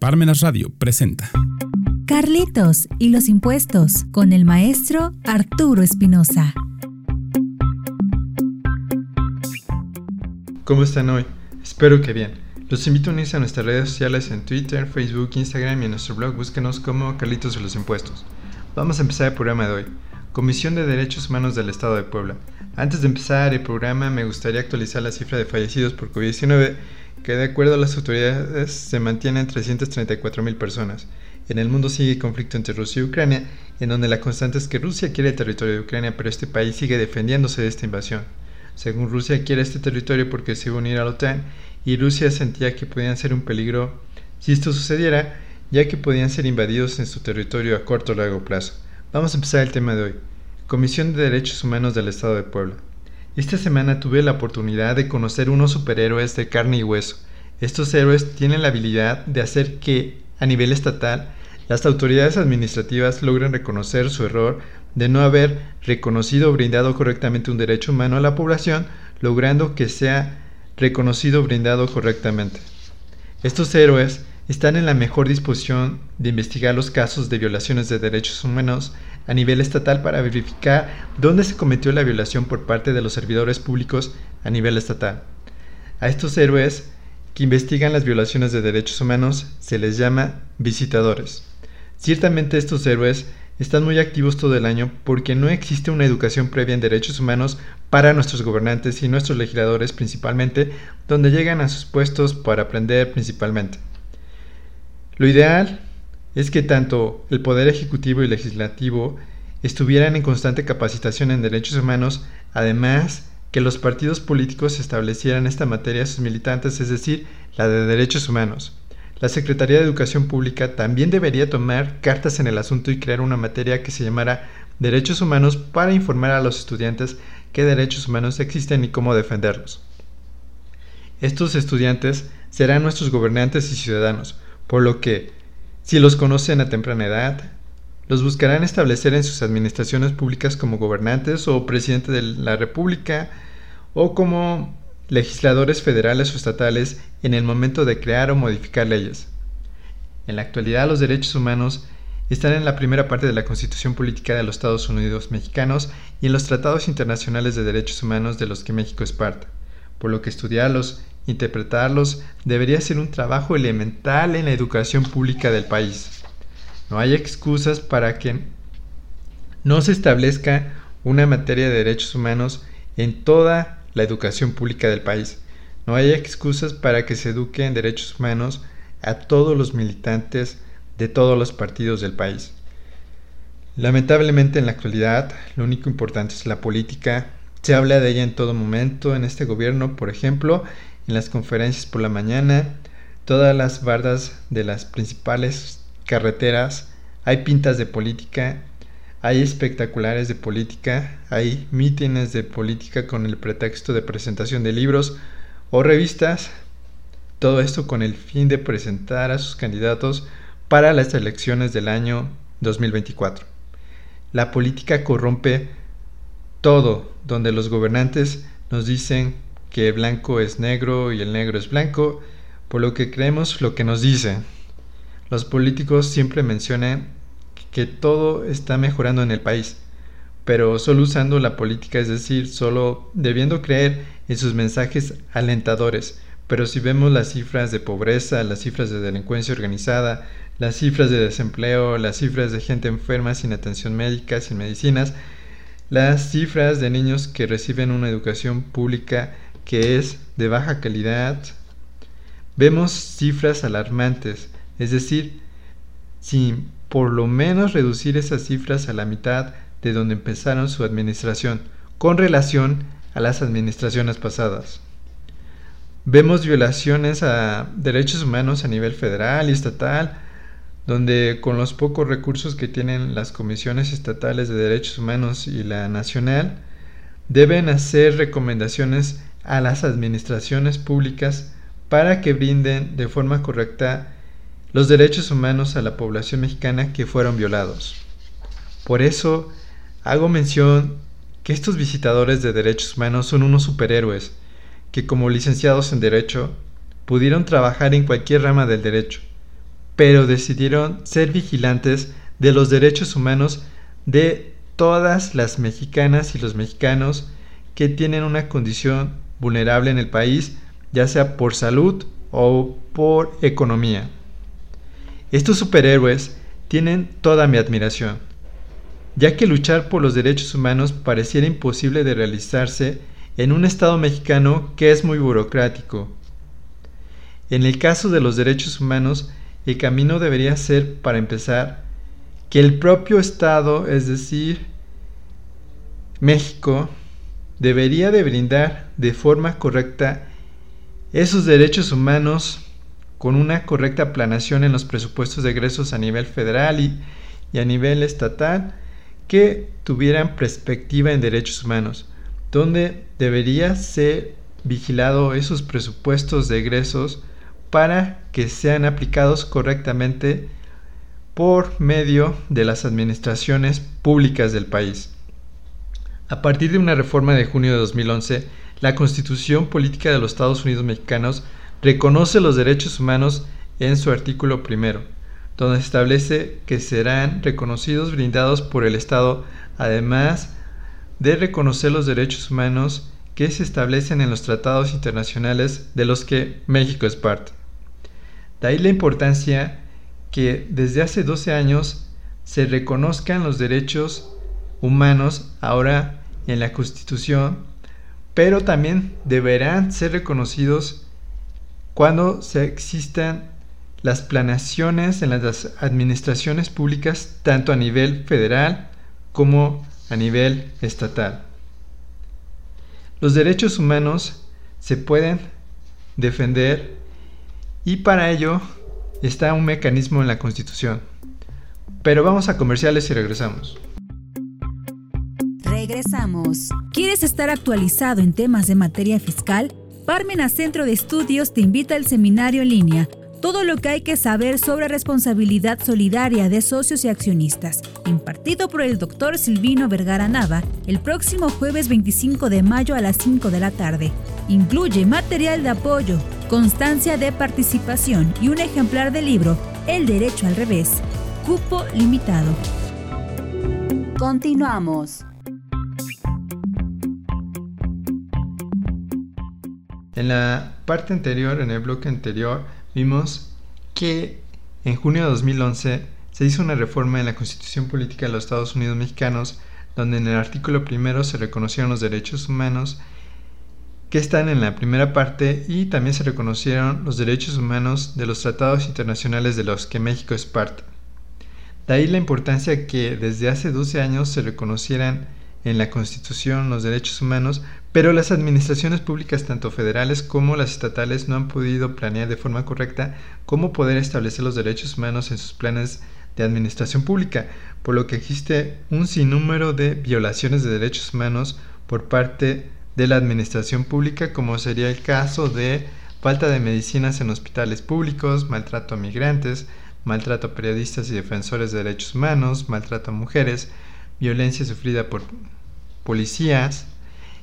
Parmenas Radio presenta Carlitos y los impuestos con el maestro Arturo Espinosa. ¿Cómo están hoy? Espero que bien. Los invito a unirse a nuestras redes sociales en Twitter, Facebook, Instagram y en nuestro blog búsquenos como Carlitos y los impuestos. Vamos a empezar el programa de hoy. Comisión de Derechos Humanos del Estado de Puebla. Antes de empezar el programa me gustaría actualizar la cifra de fallecidos por COVID-19 que de acuerdo a las autoridades se mantiene en 334 mil personas. En el mundo sigue el conflicto entre Rusia y Ucrania, en donde la constante es que Rusia quiere el territorio de Ucrania, pero este país sigue defendiéndose de esta invasión. Según Rusia quiere este territorio porque se iba a unir a la OTAN y Rusia sentía que podían ser un peligro si esto sucediera, ya que podían ser invadidos en su territorio a corto o largo plazo. Vamos a empezar el tema de hoy. Comisión de Derechos Humanos del Estado de Puebla. Esta semana tuve la oportunidad de conocer unos superhéroes de carne y hueso. Estos héroes tienen la habilidad de hacer que, a nivel estatal, las autoridades administrativas logren reconocer su error de no haber reconocido o brindado correctamente un derecho humano a la población, logrando que sea reconocido o brindado correctamente. Estos héroes están en la mejor disposición de investigar los casos de violaciones de derechos humanos a nivel estatal para verificar dónde se cometió la violación por parte de los servidores públicos a nivel estatal. A estos héroes que investigan las violaciones de derechos humanos se les llama visitadores. Ciertamente estos héroes están muy activos todo el año porque no existe una educación previa en derechos humanos para nuestros gobernantes y nuestros legisladores principalmente, donde llegan a sus puestos para aprender principalmente. Lo ideal es que tanto el Poder Ejecutivo y Legislativo estuvieran en constante capacitación en derechos humanos, además que los partidos políticos establecieran esta materia a sus militantes, es decir, la de derechos humanos. La Secretaría de Educación Pública también debería tomar cartas en el asunto y crear una materia que se llamara Derechos Humanos para informar a los estudiantes qué derechos humanos existen y cómo defenderlos. Estos estudiantes serán nuestros gobernantes y ciudadanos, por lo que si los conocen a temprana edad, los buscarán establecer en sus administraciones públicas como gobernantes o presidente de la República o como legisladores federales o estatales en el momento de crear o modificar leyes. En la actualidad los derechos humanos están en la primera parte de la Constitución Política de los Estados Unidos mexicanos y en los tratados internacionales de derechos humanos de los que México es parte, por lo que estudiarlos interpretarlos debería ser un trabajo elemental en la educación pública del país. No hay excusas para que no se establezca una materia de derechos humanos en toda la educación pública del país. No hay excusas para que se eduque en derechos humanos a todos los militantes de todos los partidos del país. Lamentablemente en la actualidad lo único importante es la política. Se habla de ella en todo momento en este gobierno, por ejemplo, en las conferencias por la mañana, todas las bardas de las principales carreteras, hay pintas de política, hay espectaculares de política, hay mítines de política con el pretexto de presentación de libros o revistas, todo esto con el fin de presentar a sus candidatos para las elecciones del año 2024. La política corrompe todo, donde los gobernantes nos dicen que blanco es negro y el negro es blanco, por lo que creemos lo que nos dice. Los políticos siempre mencionan que todo está mejorando en el país, pero solo usando la política, es decir, solo debiendo creer en sus mensajes alentadores. Pero si vemos las cifras de pobreza, las cifras de delincuencia organizada, las cifras de desempleo, las cifras de gente enferma sin atención médica, sin medicinas, las cifras de niños que reciben una educación pública que es de baja calidad, vemos cifras alarmantes, es decir, sin por lo menos reducir esas cifras a la mitad de donde empezaron su administración, con relación a las administraciones pasadas. Vemos violaciones a derechos humanos a nivel federal y estatal, donde con los pocos recursos que tienen las comisiones estatales de derechos humanos y la nacional, deben hacer recomendaciones a las administraciones públicas para que brinden de forma correcta los derechos humanos a la población mexicana que fueron violados. Por eso hago mención que estos visitadores de derechos humanos son unos superhéroes que como licenciados en derecho pudieron trabajar en cualquier rama del derecho, pero decidieron ser vigilantes de los derechos humanos de todas las mexicanas y los mexicanos que tienen una condición vulnerable en el país, ya sea por salud o por economía. Estos superhéroes tienen toda mi admiración, ya que luchar por los derechos humanos pareciera imposible de realizarse en un Estado mexicano que es muy burocrático. En el caso de los derechos humanos, el camino debería ser, para empezar, que el propio Estado, es decir, México, debería de brindar de forma correcta esos derechos humanos con una correcta planación en los presupuestos de egresos a nivel federal y, a nivel estatal que tuvieran perspectiva en derechos humanos, donde debería ser vigilado esos presupuestos de egresos para que sean aplicados correctamente por medio de las administraciones públicas del país. A partir de una reforma de junio de 2011, la Constitución Política de los Estados Unidos Mexicanos reconoce los derechos humanos en su artículo primero, donde establece que serán reconocidos brindados por el Estado, además de reconocer los derechos humanos que se establecen en los tratados internacionales de los que México es parte. De ahí la importancia que desde hace 12 años se reconozcan los derechos humanos ahora en la Constitución, pero también deberán ser reconocidos cuando se existan las planaciones en las administraciones públicas tanto a nivel federal como a nivel estatal. Los derechos humanos se pueden defender y para ello está un mecanismo en la Constitución. Pero vamos a comerciales y regresamos. Regresamos. ¿Quieres estar actualizado en temas de materia fiscal? Parmena Centro de Estudios te invita al seminario en línea todo lo que hay que saber sobre responsabilidad solidaria de socios y accionistas, impartido por el doctor Silvino Vergara Nava el próximo jueves 25 de mayo a las 5 de la tarde. Incluye material de apoyo, constancia de participación y un ejemplar del libro El Derecho al Revés. Cupo limitado. Continuamos. En la parte anterior, en el bloque anterior, vimos que en junio de 2011 se hizo una reforma en la Constitución Política de los Estados Unidos Mexicanos, donde en el artículo primero se reconocieron los derechos humanos que están en la primera parte y también se reconocieron los derechos humanos de los tratados internacionales de los que México es parte. De ahí la importancia que desde hace 12 años se reconocieran en la Constitución los derechos humanos, pero las administraciones públicas, tanto federales como las estatales, no han podido planear de forma correcta cómo poder establecer los derechos humanos en sus planes de administración pública, por lo que existe un sinnúmero de violaciones de derechos humanos por parte de la administración pública, como sería el caso de falta de medicinas en hospitales públicos, maltrato a migrantes, maltrato a periodistas y defensores de derechos humanos, maltrato a mujeres, violencia sufrida por policías.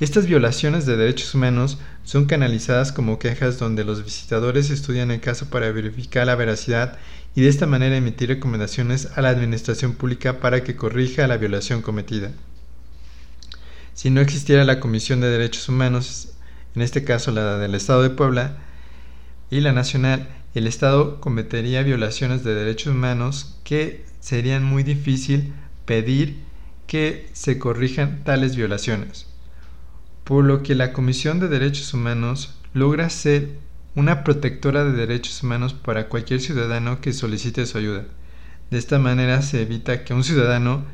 Estas violaciones de derechos humanos son canalizadas como quejas donde los visitadores estudian el caso para verificar la veracidad y de esta manera emitir recomendaciones a la administración pública para que corrija la violación cometida. Si no existiera la Comisión de Derechos Humanos, en este caso la del Estado de Puebla, y la nacional, el Estado cometería violaciones de derechos humanos que serían muy difícil pedir que se corrijan tales violaciones, por lo que la Comisión de Derechos Humanos logra ser una protectora de derechos humanos para cualquier ciudadano que solicite su ayuda. De esta manera se evita que un ciudadano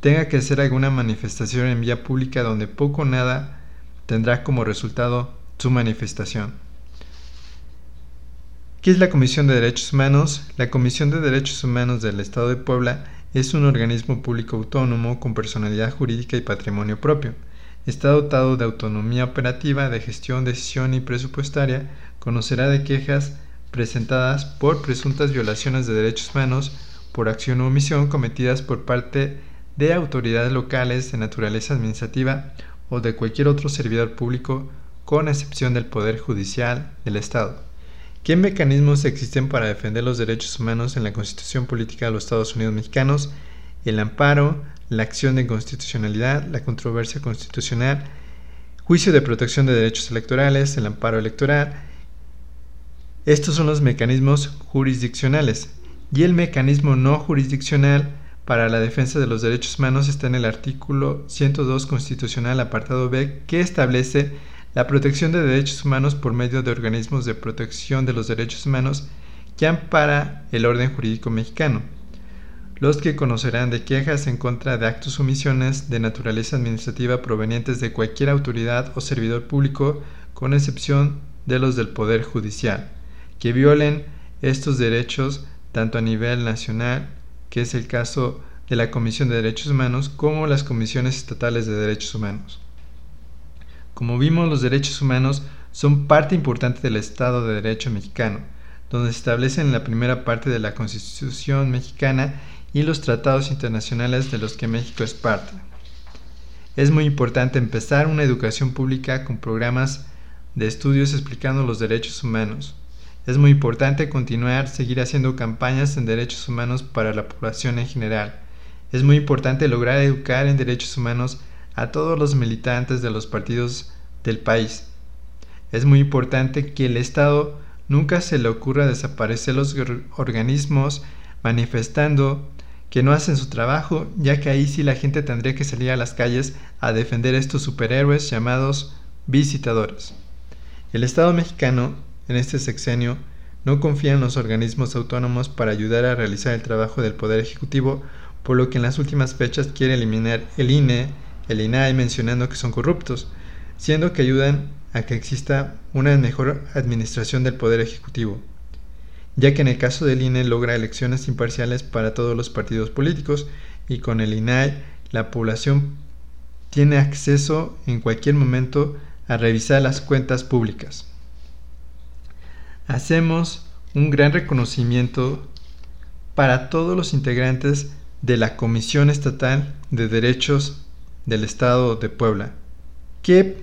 tenga que hacer alguna manifestación en vía pública donde poco o nada tendrá como resultado su manifestación. ¿Qué es la Comisión de Derechos Humanos? La Comisión de Derechos Humanos del Estado de Puebla es un organismo público autónomo con personalidad jurídica y patrimonio propio. Está dotado de autonomía operativa, de gestión, decisión y presupuestaria. Conocerá de quejas presentadas por presuntas violaciones de derechos humanos por acción o omisión cometidas por parte de autoridades locales de naturaleza administrativa o de cualquier otro servidor público con excepción del Poder Judicial del Estado. ¿Qué mecanismos existen para defender los derechos humanos en la Constitución Política de los Estados Unidos Mexicanos? El amparo, la acción de inconstitucionalidad, la controversia constitucional, juicio de protección de derechos electorales, el amparo electoral. Estos son los mecanismos jurisdiccionales. Y el mecanismo no jurisdiccional para la defensa de los derechos humanos está en el artículo 102 constitucional apartado B que establece la protección de derechos humanos por medio de organismos de protección de los derechos humanos que ampara el orden jurídico mexicano los que conocerán de quejas en contra de actos o omisiones de naturaleza administrativa provenientes de cualquier autoridad o servidor público, con excepción de los del Poder Judicial, que violen estos derechos tanto a nivel nacional, que es el caso de la Comisión de Derechos Humanos, como las comisiones estatales de derechos humanos. Como vimos, los derechos humanos son parte importante del Estado de Derecho mexicano, donde se establecen en la primera parte de la Constitución mexicana y los tratados internacionales de los que México es parte. Es muy importante empezar una educación pública con programas de estudios explicando los derechos humanos. Es muy importante continuar, seguir haciendo campañas en derechos humanos para la población en general. Es muy importante lograr educar en derechos humanos a todos los militantes de los partidos del país. Es muy importante que el Estado nunca se le ocurra desaparecer los organismos manifestando que no hacen su trabajo, ya que ahí sí la gente tendría que salir a las calles a defender estos superhéroes llamados visitadores. El Estado mexicano, en este sexenio, no confía en los organismos autónomos para ayudar a realizar el trabajo del Poder Ejecutivo, por lo que en las últimas fechas quiere eliminar el INE, el INAI mencionando que son corruptos, siendo que ayudan a que exista una mejor administración del Poder Ejecutivo ya que en el caso del INE logra elecciones imparciales para todos los partidos políticos y con el INAI la población tiene acceso en cualquier momento a revisar las cuentas públicas. Hacemos un gran reconocimiento para todos los integrantes de la Comisión Estatal de Derechos del Estado de Puebla, que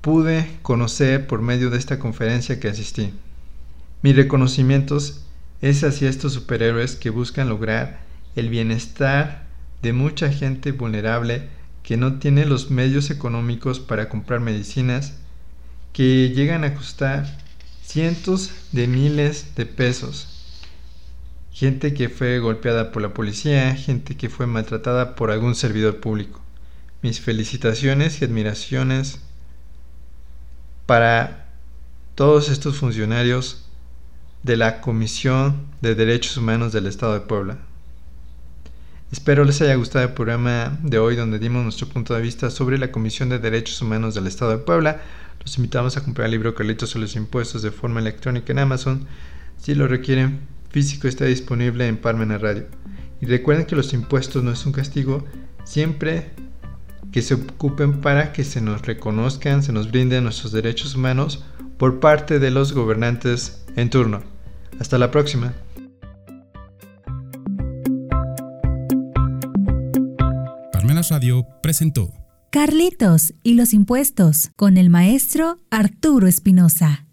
pude conocer por medio de esta conferencia que asistí. Mi reconocimientos es hacia estos superhéroes que buscan lograr el bienestar de mucha gente vulnerable que no tiene los medios económicos para comprar medicinas que llegan a costar cientos de miles de pesos. Gente que fue golpeada por la policía, gente que fue maltratada por algún servidor público. Mis felicitaciones y admiraciones para todos estos funcionarios de la Comisión de Derechos Humanos del Estado de Puebla. Espero les haya gustado el programa de hoy donde dimos nuestro punto de vista sobre la Comisión de Derechos Humanos del Estado de Puebla. Los invitamos a comprar el libro Carlitos sobre los impuestos de forma electrónica en Amazon. Si lo requieren, físico está disponible en Parmena Radio. Y recuerden que los impuestos no es un castigo, siempre que se ocupen para que se nos reconozcan, se nos brinden nuestros derechos humanos por parte de los gobernantes en turno. Hasta la próxima. Parmenas Radio presentó Carlitos y los impuestos con el maestro Arturo Espinosa.